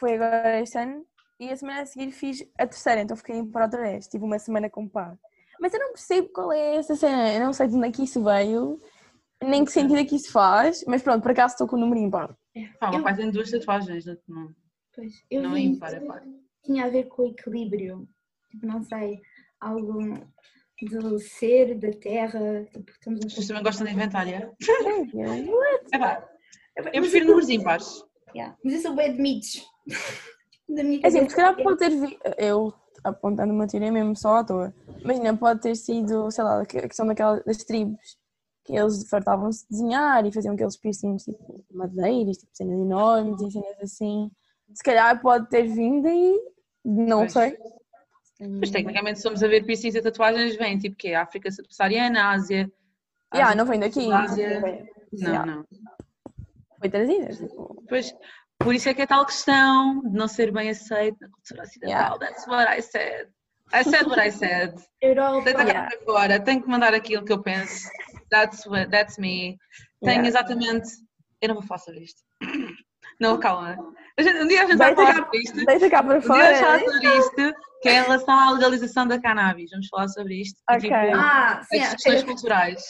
foi agora este ano, e a semana a seguir fiz a terceira, então fiquei para outra vez, tive uma semana com par. Mas eu não percebo qual é essa cena, eu não sei de onde é que isso veio, nem que sentido é que isso faz, mas pronto, por acaso estou com o número ímpar. Pá, meu Eu- tem duas tatuagens, não- não, Pois, eu não é vi ímpar, é par. tinha a ver com o equilíbrio. Tipo, não sei, algo do ser, da terra. Tipo, estamos As pessoas também gostam de inventar, é? What? É pá, eu prefiro números ímpares. Yeah. Mas eu sou bem de mitos. É assim, se calhar pode ter vi... eu apontando uma teoria mesmo só à toa. Imagina, pode ter sido, sei lá, a questão daquela, das tribos, que eles fartavam-se de desenhar e faziam aqueles piercings tipo madeiras, tipo cenas enormes e cenas assim. Se calhar pode ter vindo aí, não Pois. sei. Mas tecnicamente, se somos a ver piercings e tatuagens, vem tipo que África subsaariana, Ásia. Yeah, Ásia não vem daqui. Ásia. Não vem. Não, Yeah, não. Foi trazida. Tipo, Pois, por isso é que é tal questão de não ser bem aceito na cultura ocidental. Yeah. That's what I said. I said what I said. Europa. Deita a Yeah. fora, tenho que mandar aquilo que eu penso. That's, what, that's me. Tenho Yeah. exatamente. Eu não vou falar sobre isto. Não, calma. A gente- Um dia a gente vai falar sobre isto. Deita cá para Um dia vamos falar fora. sobre isto, que é em relação à legalização da cannabis. Vamos falar sobre isto. E, Ok. tipo, Ah, sim, as ah, questões culturais.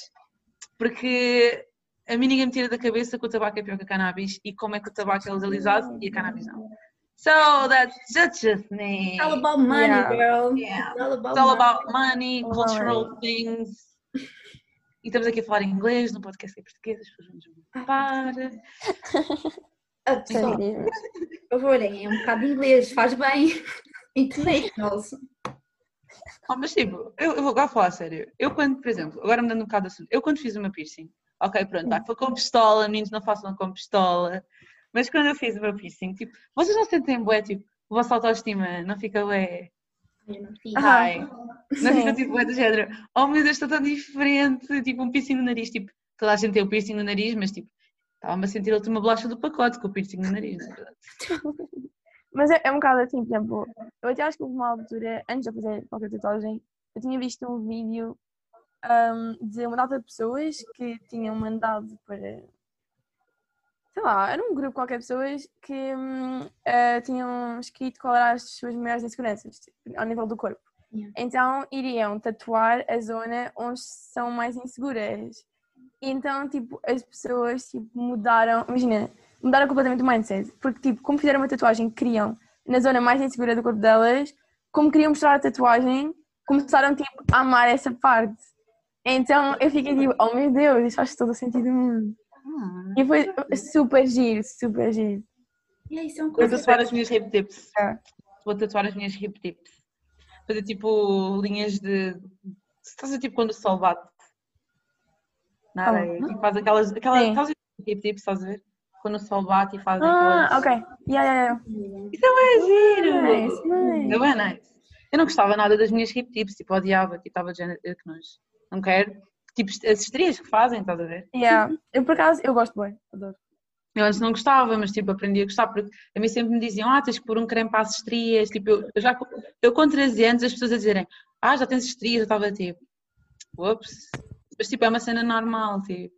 Porque a mim ninguém me tira da cabeça que o tabaco é pior que a cannabis e como é que o tabaco é legalizado e a cannabis não. So that's just me. It's all about money, Yeah. girl. Yeah. It's all about It's all money. about money, All cultural things. E estamos aqui a falar em inglês, no podcast em português, as pessoas vão para. Ah, pessoal, por favor, é um bocado de inglês, faz bem. Internationals. Oh, mas tipo, eu, eu vou agora falar a sério. Eu quando, por exemplo, agora mudando um bocado de assunto, eu quando fiz uma piercing, ok, pronto, vai, foi com pistola, meninos não façam com pistola, mas quando eu fiz o meu piercing, tipo, vocês não sentem bué, tipo, o vosso autoestima não fica bué, ai, não fica. tipo bué do género, oh meu Deus, estou tão diferente, tipo um piercing no nariz, tipo, toda a gente tem o piercing no nariz, mas tipo, estava-me a sentir a última bolacha do pacote com o piercing no nariz, não é verdade? Mas é, é um bocado assim, por exemplo, eu até acho que houve uma altura, antes de eu fazer qualquer tatuagem, eu tinha visto um vídeo um, de uma data de pessoas que tinham mandado para. Sei lá, era um grupo qualquer de pessoas que um, uh, tinham escrito qual eram as suas maiores inseguranças tipo, ao nível do corpo. Yeah. Então iriam tatuar a zona onde são mais inseguras. Então, tipo, as pessoas tipo, mudaram, imagina, mudaram completamente o mindset. Porque, tipo, como fizeram uma tatuagem que queriam na zona mais insegura do corpo delas, como queriam mostrar a tatuagem, começaram, tipo, a amar essa parte. Então eu fiquei tipo, oh meu Deus, isso faz todo o sentido do mundo. Ah. E foi super giro, super giro. E aí são Vou coisas. tatuar as minhas hip tips. É. Vou tatuar as minhas hip tips. Fazer tipo linhas de. Estás a tipo quando o sol bate na Como? areia? Tipo, faz aquelas. aquelas estás a hip tips, estás a ver? Quando o sol bate e faz Ah, aquelas. ok. Yeah, yeah, Isso é giro! Nice, nice. É bem nice. Eu não gostava nada das minhas hip tips, tipo, odiava, tipo, estava de género, que nós. Não quero. Tipo, as estrias que fazem, estás a ver? yeah. Eu por acaso, eu gosto bem, adoro. Eu antes não gostava, mas tipo, aprendi a gostar, porque a mim sempre me diziam, ah, tens que pôr um creme para as estrias. Tipo, eu, eu já, eu com 13 anos, as pessoas a dizerem, ah, já tens estrias, eu estava tipo, ups. Mas tipo, é uma cena normal, tipo.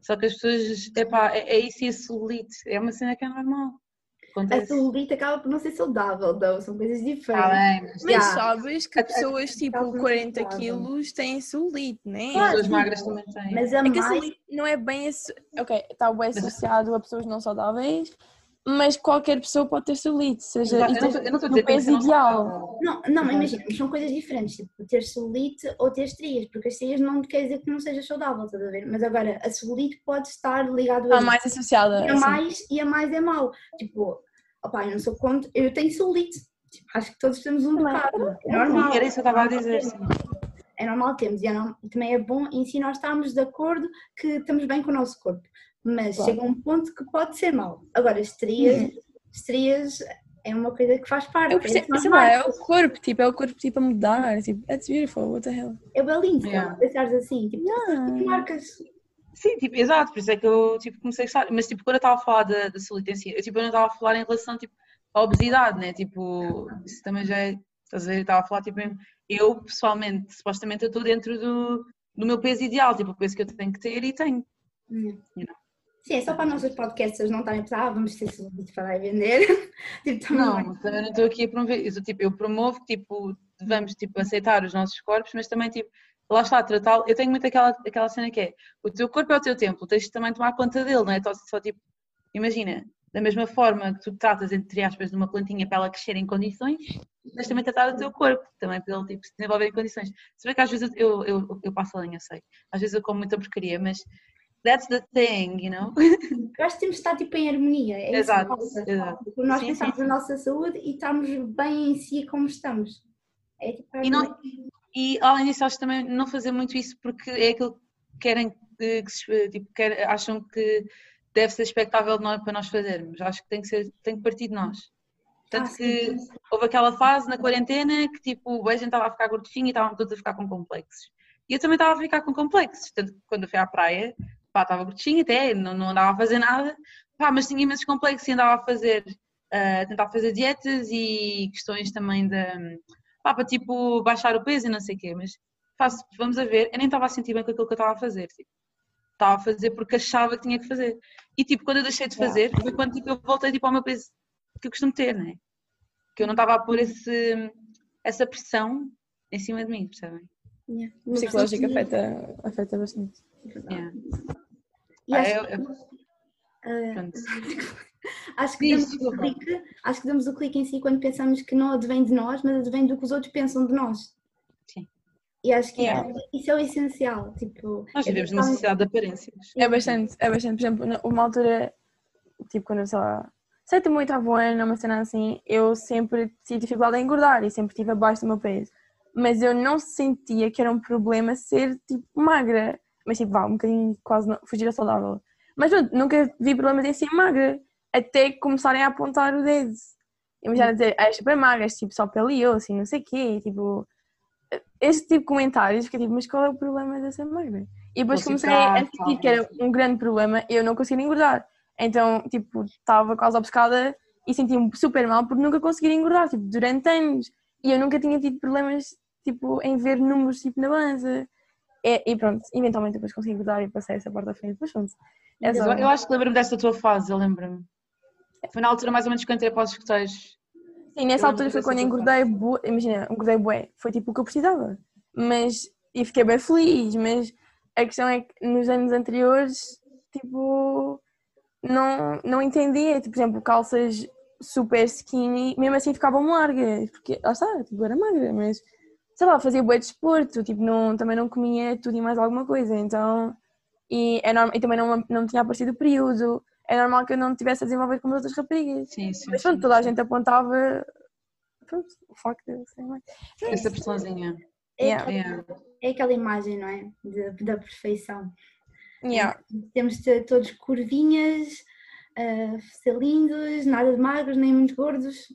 Só que as pessoas, epá, é, é isso e a celulite, é uma cena que é normal. A Acontece. celulite acaba por não ser saudável, though. são coisas Tá diferentes. bem, mas Mas Yeah. sabes que pessoas tipo Aquelas 40 não quilos têm celulite, né? as Claro. pessoas magras também têm. Mas a É que a mais. celulite não é bem. Ok, está bem associado a pessoas não saudáveis, mas qualquer pessoa pode ter celulite, seja Eu não e ter eu não estou a no dizer peso não ideal. Não, não, Uhum. imagina, mas são coisas diferentes, tipo ter celulite ou ter estrias, porque as estrias não quer dizer que não seja saudável, estás a ver? Mas agora, a celulite pode estar ligado a Está mais associada. e a assim. mais, e a mais é mau. Tipo, opá, eu não sou contra, eu tenho celulite, tipo, acho que todos temos um Também. bocado, é normal. Era isso que eu estava a dizer. sim. É normal termos, e é normal- também é bom em si nós estarmos de acordo que estamos bem com o nosso corpo, mas Claro. chega um ponto que pode ser mau. Agora, estrias, Uhum. estrias é uma coisa que faz parte. Eu é percebo, isso sei lá, é o corpo, tipo, é o corpo tipo a mudar, tipo, that's beautiful, what the hell. É bem lindo, Yeah. pensares assim, tipo, Ah. marcas. Sim, tipo, exato, por isso é que eu tipo, comecei a gostar. Mas tipo, quando eu estava a falar da, da si, eu, tipo, eu não estava a falar em relação tipo, à obesidade, né? Tipo, isso também já é. Estás a ver? Eu estava a falar, tipo, mesmo, eu pessoalmente, supostamente eu estou dentro do, do meu peso ideal, tipo, o peso que eu tenho que ter e tenho. Hum. You Sim, é só para nossos podcasters não estarem a pensar, ah, vamos ter celulite para vender. tipo, Não, também não estou aqui a promover. Eu, estou, tipo, eu promovo que tipo, devemos tipo, aceitar os nossos corpos, mas também tipo, lá está, tratá-lo. Eu tenho muito aquela, aquela cena que é o teu corpo é o teu templo, tens de também tomar conta dele, não é? Só, só tipo, imagina, da mesma forma que tu tratas, entre aspas, de uma plantinha para ela crescer em condições, tens também tratar do teu corpo, também para ele tipo, se desenvolver em condições. Se bem que às vezes eu, eu, eu, eu passo a linha, sei. Às vezes eu como muita porcaria, mas that's the thing, you know? Eu acho que temos de estar tipo em harmonia. É isso Exato, falta. exato. Nós Sim, pensamos sim, na nossa saúde e estamos bem em si como estamos. É tipo E, não, harmonia. e além disso, acho também não fazer muito isso porque é aquilo que querem que, que se- tipo, quer- acham que deve ser expectável de nós, para nós fazermos. Acho que tem que, ser, tem que partir de nós. Tanto Ah, que sim, houve aquela fase na quarentena que tipo, a gente estava a ficar gordinho e estavam todos a ficar com complexos. E eu também estava a ficar com complexos. Tanto que quando eu fui à praia, pá, estava gordinho até, não, não andava a fazer nada, pá, mas tinha imensos complexos e andava a fazer, a tentar fazer dietas e questões também de, pá, para tipo baixar o peso e não sei o quê, mas faço, vamos a ver, eu nem estava a sentir bem com aquilo que eu estava a fazer, tipo, estava a fazer porque achava que tinha que fazer. E tipo, quando eu deixei de fazer, foi quando tipo, eu voltei tipo, ao meu peso que eu costumo ter, né? Que eu não estava a pôr esse, essa pressão em cima de mim, percebem? Yeah. O psicológico Uma pessoa afeta, afeta bastante. Que- Yeah. E Ah, acho, eu- eu- ah, pronto. acho que Diz, damos o clique, acho que damos o clique em si quando pensamos que não advém de nós, mas advém do que os outros pensam de nós. Sim. E acho que Yeah. isso é o essencial. Tipo, Nós é vivemos numa totalmente- sociedade de aparências. É bastante, é bastante. Por exemplo, uma altura, tipo, quando eu, sei lá, sétimo, oitavo ano, uma cena assim, eu sempre tive dificuldade em engordar e sempre estive abaixo do meu peso. Mas eu não sentia que era um problema ser, tipo, magra. Mas, tipo, vá, um bocadinho quase não, fugir a saudável. Mas, pronto, nunca vi problemas em ser magra. Até começarem a apontar o dedo. Imagina dizer, ah, és super magra, és, tipo, só pele e osso e não sei o quê. Tipo, este tipo de comentários, que tipo, mas qual é o problema de ser magra? E depois Ou comecei ficar, a sentir que era um grande problema eu não conseguir engordar. Então, tipo, estava quase obcecada e sentia-me super mal por nunca conseguir engordar, tipo, durante anos. E eu nunca tinha tido problemas tipo, em ver números tipo, na balança. É, e pronto, eventualmente depois consegui engordar e passei essa parte da frente, depois pronto. É Eu, só- eu acho que lembro-me dessa tua fase, eu lembro-me. Foi na altura mais ou menos que eu entrei para os escuteiros. Sim, nessa Eu altura foi quando engordei, bué- imagina, engordei bué, foi tipo o que eu precisava. Mas, e fiquei bem feliz, mas a questão é que nos anos anteriores, tipo, não, não entendia, tipo, por exemplo, calças super skinny, mesmo assim ficavam largas, porque, lá está, tipo, era magra, mas, sei lá, fazia bué de desporto, tipo, não, também não comia tudo e mais alguma coisa, então, e, é normal, e também não, não tinha aparecido o período, é normal que eu não tivesse a desenvolver como as outras raparigas. Sim, sim. Mas pronto, sim, toda a sim. gente apontava pronto, o facto de eu ser mais. Essa pressãozinha. É, Yeah. aquela, Yeah. é aquela imagem, não é? De- da perfeição. Yeah. Temos de ter todos curvinhas, ah, ser lindos, nada de magros, nem muito gordos.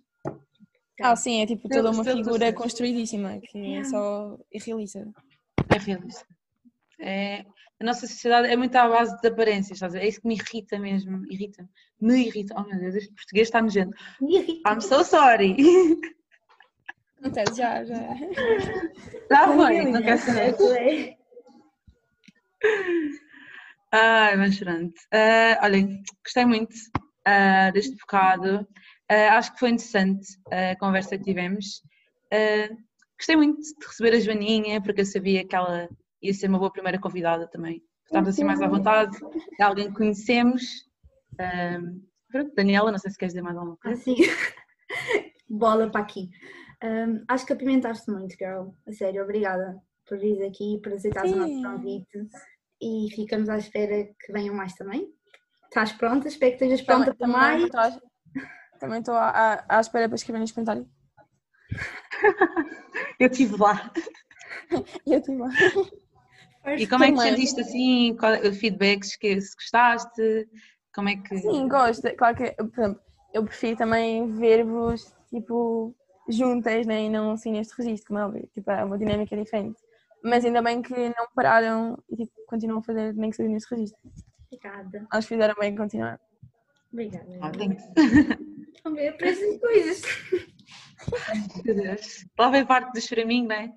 Ah, sim, é tipo toda uma figura processo. construidíssima, que é só irrealista. É realista. É, a nossa sociedade é muito à base de aparências, estás a ver? É isso que me irrita mesmo. Irrita. Me irrita. Oh meu Deus, este português está nojento. Irrita- I'm so sorry. Acontece, já, já. Já Não foi, é, não quero saber. É. Ai, mas pronto. Ah, olhem, gostei muito ah, deste bocado. Ah, acho que foi interessante a conversa que tivemos. Ah, gostei muito de receber a Joaninha, porque eu sabia que ela ia ser uma boa primeira convidada também. Estamos assim mais à vontade. É alguém que conhecemos. Ah, pronto, Daniela, não sei se queres dizer mais alguma coisa. Assim, bola para aqui. Ahm, acho que apimentaste muito, girl. A sério, obrigada por vir aqui, por aceitares o nosso convite. E ficamos à espera que venham mais também. Estás pronta? Espero que estejas pronta para mais. À- também estou à, espera para escrever nos comentários. Eu estive lá. Eu tipo, E como é que sentiste assim? Qual, feedbacks que se gostaste? Como é que. sim, gosto. Claro que, por exemplo, eu prefiro também ver-vos, tipo, juntas, né? E não assim neste registro, como é óbvio. Tipo, é uma dinâmica diferente. Mas ainda bem que não pararam e tipo, continuam a fazer nem que seja neste registro. Obrigada. Acho que fizeram bem em continuar. Obrigada. Ah, para essas coisas. Meu Deus. Lá vem parte do choraminho, não é?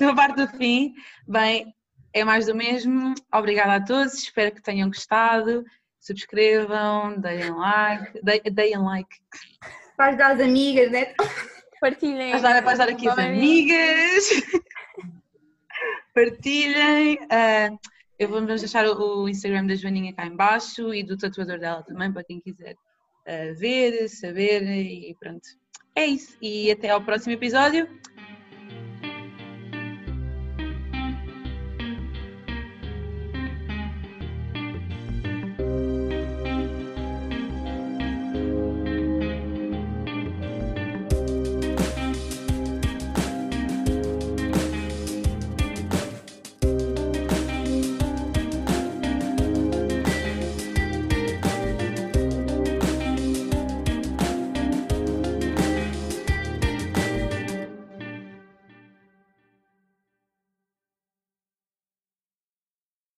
É uma parte do fim. Bem, é mais do mesmo. Obrigada a todos. Espero que tenham gostado. Subscrevam, deem like. de- Deem like. Vais dar às amigas, né? Partilhem. Vais dar, vais dar aqui as amigas. Partilhem. Ah, eu vou vamos deixar o Instagram da Joaninha cá em baixo e do tatuador dela também, para quem quiser ver, saber e pronto. É isso. E até ao próximo episódio.